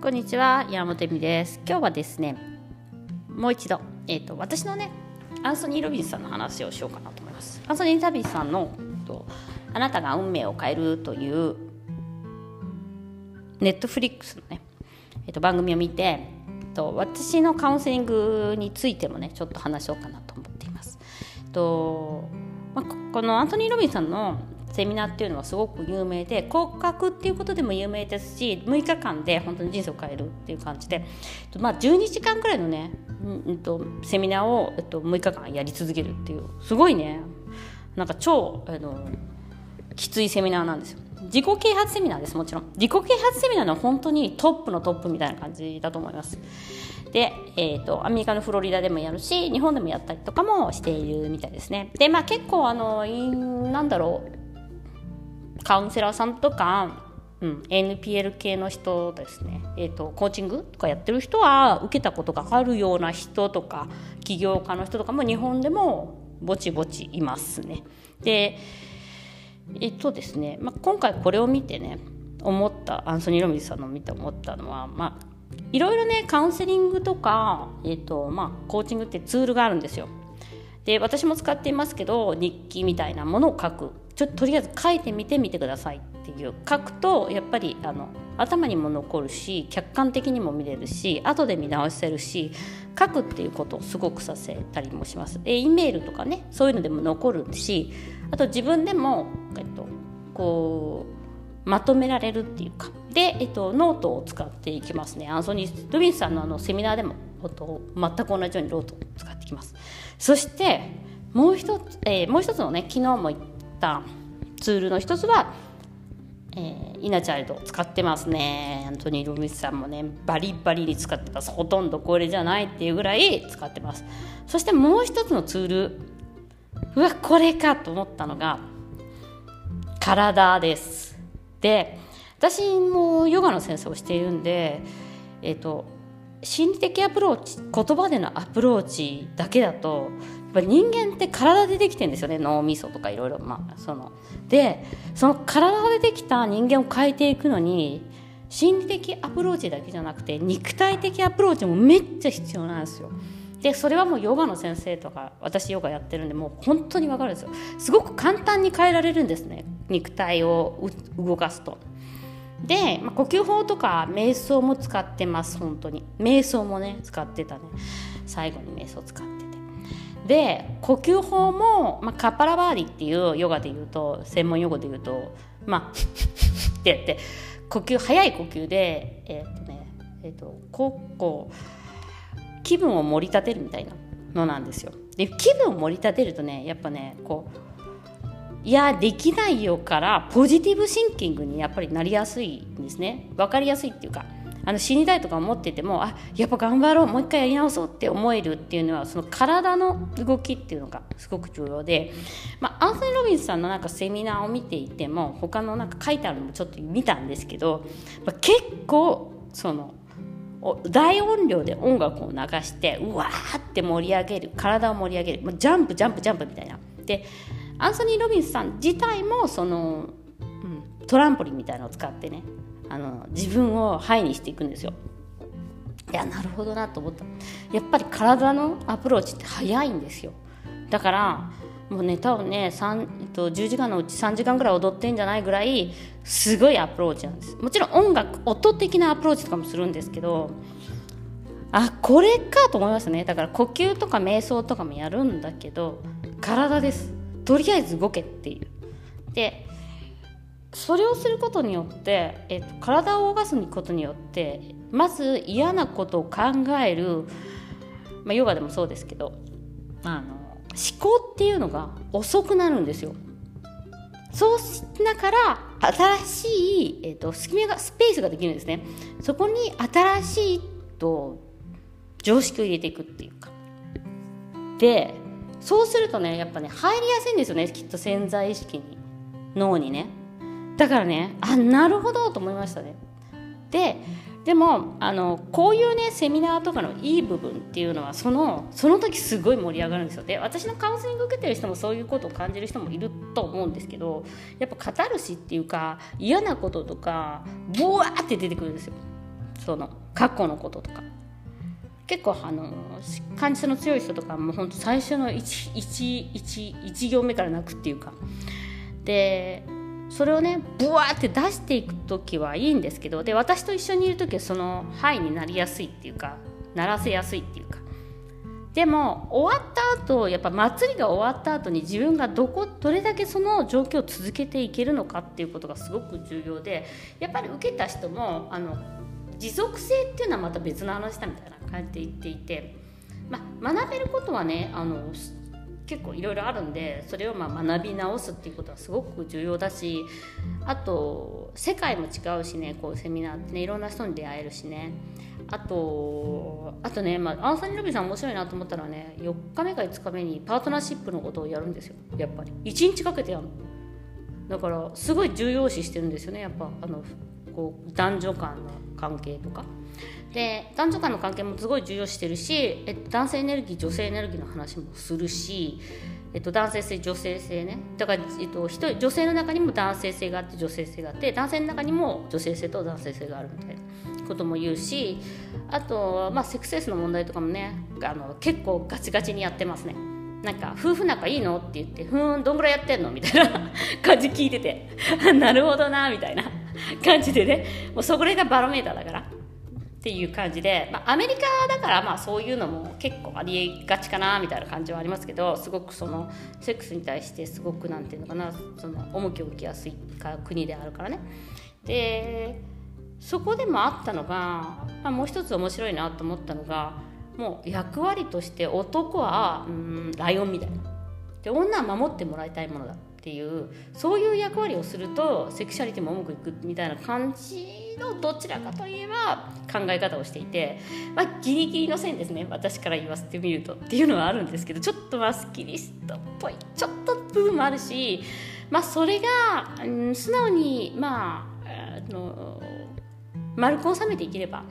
こんにちは山本恵美です今日はですねもう一度、えーと、私のねアンソニー・ロビンさんの話をしようかなと思いますアンソニー・ロビンさんのと「あなたが運命を変える」というネットフリックスのね、えーと、番組を見てと私のカウンセリングについてもねちょっと話そうかなと思っています。とまあ、このアントニー・ロビンさんのセミナーっていうのはすごく有名で骨格っていうことでも有名ですし6日間で本当に人生を変えるっていう感じで、まあ、12時間くらいのね、うんと、セミナーを、えっと、6日間やり続けるっていうすごいね。なんか超あのきついセミナーなんですよ。自己啓発セミナーですもちろん。自己啓発セミナーの本当にトップのトップみたいな感じだと思います。で、えーと、アメリカのフロリダでもやるし日本でもやったりとかもしているみたいですね。でまあ結構あのなんだろう。カウンセラーさんとか、うん、NPL 系の人ですね、えーと、コーチングとかやってる人は受けたことがあるような人とか起業家の人とかも日本でもぼちぼちいますね。でえっとですね、まあ、今回これを見てね思ったアンソニー・ロミズさんの見て思ったのは、まあ、いろいろねカウンセリングとか、えっとまあ、コーチングってツールがあるんですよ。で私も使っていますけど日記みたいなものを書くちょっととりあえず書いてみてみてくださいっていう書くとやっぱりあの頭にも残るし客観的にも見れるし後で見直せるし書くっていうことをすごくさせたりもします。え E メールとかねそういうのでも残るしあと自分でも、えっと、こうまとめられるっていうか。で、えっと、ノートを使っていきますね。アンソニー・ロビンスさんのあのセミナーでもと全く同じようにノートを使ってきます。そしてもう一つ、えー、もう一つのね昨日も言ったツールの一つは、えー、イナチャイルド使ってますね。アントニー・ロビンさんもねバリバリに使ってます。ほとんどこれじゃないっていうぐらい使ってます。そしてもう一つのツールうわこれかと思ったのが体です。で私もヨガの先生をしているんでえっ、ー、と心理的アプローチ言葉でのアプローチだけだとぱ人間って体でできてんですよね脳みそとかいろいろ。まあその。でその体でできた人間を変えていくのに心理的アプローチだけじゃなくて肉体的アプローチもめっちゃ必要なんですよ。でそれはもうヨガの先生とか私ヨガやってるんでもう本当に分かるんですよ。すごく簡単に変えられるんですね肉体を動かすと。で、まあ、呼吸法とか瞑想も使ってます本当に。瞑想もね使ってたね。最後に瞑想使って。で呼吸法も、まあ、カッパラバーディっていうヨガで言うと専門用語で言うとまあ ってやって呼吸早い呼吸でえー、っとねえー、っとこうこう気分を盛り立てるみたいなのなんですよ。で気分を盛り立てるとねやっぱねこういやできないよからポジティブシンキングにやっぱりなりやすいんですね。分かりやすいっていうかあの死にたいとか思っててもあやっぱ頑張ろうもう一回やり直そうって思えるっていうのはその体の動きっていうのがすごく重要で、まあ、アンソニー・ロビンスさんのなんかセミナーを見ていても他のなんか書いてあるのもちょっと見たんですけど、まあ、結構その大音量で音楽を流してうわーって盛り上げる体を盛り上げるジャンプジャンプジャンプみたいな。でアンソニー・ロビンスさん自体もその、うん、トランポリンみたいなのを使ってねあの自分をハイにしていくんですよ。いやなるほどなと思った。やっぱり体のアプローチって早いんですよ。だからもうネタをね3、えっと、10時間のうち3時間ぐらい踊ってんじゃないぐらいすごいアプローチなんです。もちろん音楽音的なアプローチとかもするんですけどあこれかと思いますね。だから呼吸とか瞑想とかもやるんだけど体です。とりあえず動けっていう。でそれをすることによって、えっと、体を動かすことによってまず嫌なことを考える、まあ、ヨガでもそうですけどあの思考っていうのが遅くなるんですよ。そうしながら新しい、えっと、隙間がスペースができるんですね。そこに新しいと常識を入れていくっていうか。でそうするとねやっぱね入りやすいんですよねきっと潜在意識に脳にねだからねあなるほどと思いましたね。ででもあのこういうねセミナーとかのいい部分っていうのはそのその時すごい盛り上がるんですよ。で私のカウンセリング受けてる人もそういうことを感じる人もいると思うんですけどやっぱカタルシっていうか嫌なこととかボワーって出てくるんですよ。その過去のこととか。結構あの感じの強い人とかもほんと最初の 1, 1, 1, 1行目から泣くっていうか。でそれをねブワーって出していく時はいいんですけどで私と一緒にいる時はその「はい」になりやすいっていうかならせやすいっていうか。でも終わった後やっぱ祭りが終わった後に自分がどこどれだけその状況を続けていけるのかっていうことがすごく重要でやっぱり受けた人もあの持続性っていうのはまた別の話だみたいな感じで言っていて、ま、学べることはねあの結構いろいろあるんでそれをまあ学び直すっていうことはすごく重要だしあと世界も違うしねこうセミナーってねいろんな人に出会えるしね。あとあとね、まあ、アンサニー・ロビンさん面白いなと思ったのはね4日目か5日目にパートナーシップのことをやるんですよ。やっぱり。1日かけてやるだからすごい重要視してるんですよね。やっぱあのこう男女間の。関係とか。で男女間の関係もすごい重要してるし、えっと、男性エネルギー女性エネルギーの話もするし、えっと、男性性女性性ね。だから、えっと、人女性の中にも男性性があって女性性があって男性の中にも女性性と男性性があるみたいなことも言うしあと、まあ、セックスレスの問題とかもねあの結構ガチガチにやってますね。なんか夫婦仲いいの？って言ってふーんどんぐらいやってんの？みたいな感じ聞いてて。なるほどなみたいな。感じでねもうそれがバロメーターだからっていう感じで、まあ、アメリカだからまあそういうのも結構ありえがちかなみたいな感じはありますけどすごくそのセックスに対してすごくなんていうのかなその重きを受けやすい国であるからね。でそこでもあったのが、まあ、もう一つ面白いなと思ったのがもう役割として男はうんライオンみたいな。で女は守ってもらいたいものだ。っていうそういう役割をするとセクシャリティも重くいくみたいな感じのどちらかといえば考え方をしていて、まあ、ギリギリの線ですね私から言わせてみるとっていうのはあるんですけどちょっとマスキリストっぽいちょっと部分もあるし、まあ、それが、うん、素直にまああの丸く収めていければ、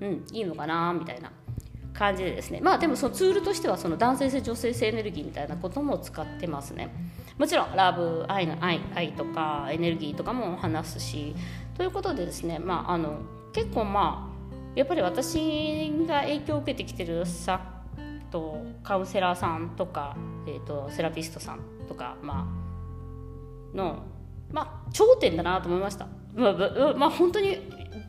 うん、いいのかなみたいな感じでですね。まあでもそのツールとしてはその男性性女性性エネルギーみたいなことも使ってますね。もちろんラブ愛の愛愛とかエネルギーとかも話すしということでですねまああの結構まあやっぱり私が影響を受けてきてるさとカウンセラーさんとか、えーと、セラピストさんとか、まあのまあ、頂点だなと思いました、まあ、まあ、本当に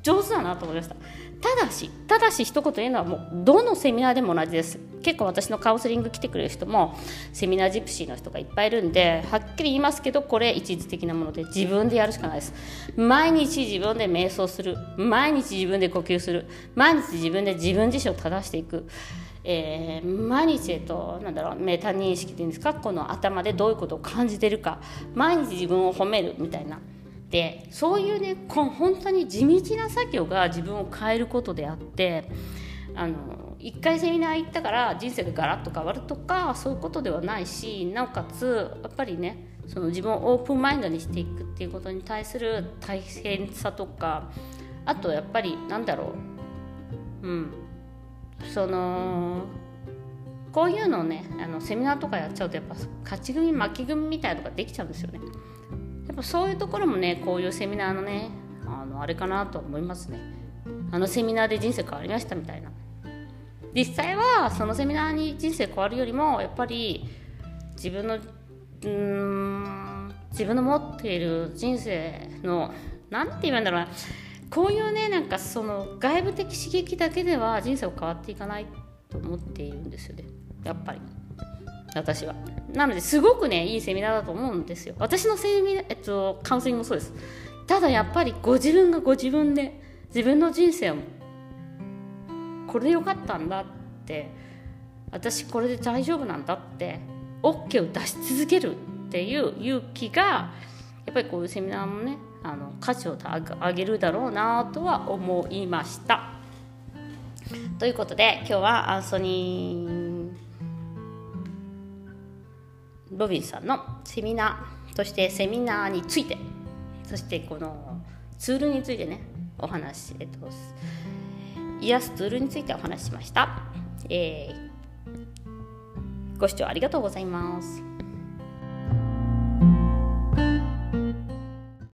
上手だなと思いました。ただしただし一言言うのはもうどのセミナーでも同じです。結構私のカウンセリング来てくれる人もセミナージプシーの人がいっぱいいるんではっきり言いますけどこれ一時的なもので自分でやるしかないです。毎日自分で瞑想する。毎日自分で呼吸する。毎日自分で自分自身を正していく。えー、毎日、えっと、なんだろうメタ認識っていうんですか？この頭でどういうことを感じてるか。毎日自分を褒めるみたいな。でそういうね本当に地道な作業が自分を変えることであってあの一回セミナー行ったから人生がガラッと変わるとかそういうことではないしなおかつやっぱりねその自分をオープンマインドにしていくっていうことに対する大変さとかあとやっぱりなんだろううんそのこういうのをねあのセミナーとかやっちゃうとやっぱ勝ち組負け組みたいなのができちゃうんですよね。ぱそういうところもねこういうセミナーのねあのあれかなと思いますね。あのセミナーで人生変わりましたみたいな。実際はそのセミナーに人生変わるよりもやっぱり自分のうん自分の持っている人生の何て言うんだろうな。こういうねなんかその外部的刺激だけでは人生を変わっていかないと思っているんですよね。やっぱり。私は。なのですごくねいいセミナーだと思うんですよ。私のセミナー、えっと、カウンセリングもそうです。ただやっぱりご自分がご自分で自分の人生をこれでよかったんだって私これで大丈夫なんだって OK を出し続けるっていう勇気がやっぱりこういうセミナーもねあの価値を上げるだろうなとは思いました。ということで今日はアンソニーロビンさんのセミナーそしてセミナーについてそしてこのツールについてねお話、えっと、癒すツールについてお話ししました、えー、ご視聴ありがとうございます。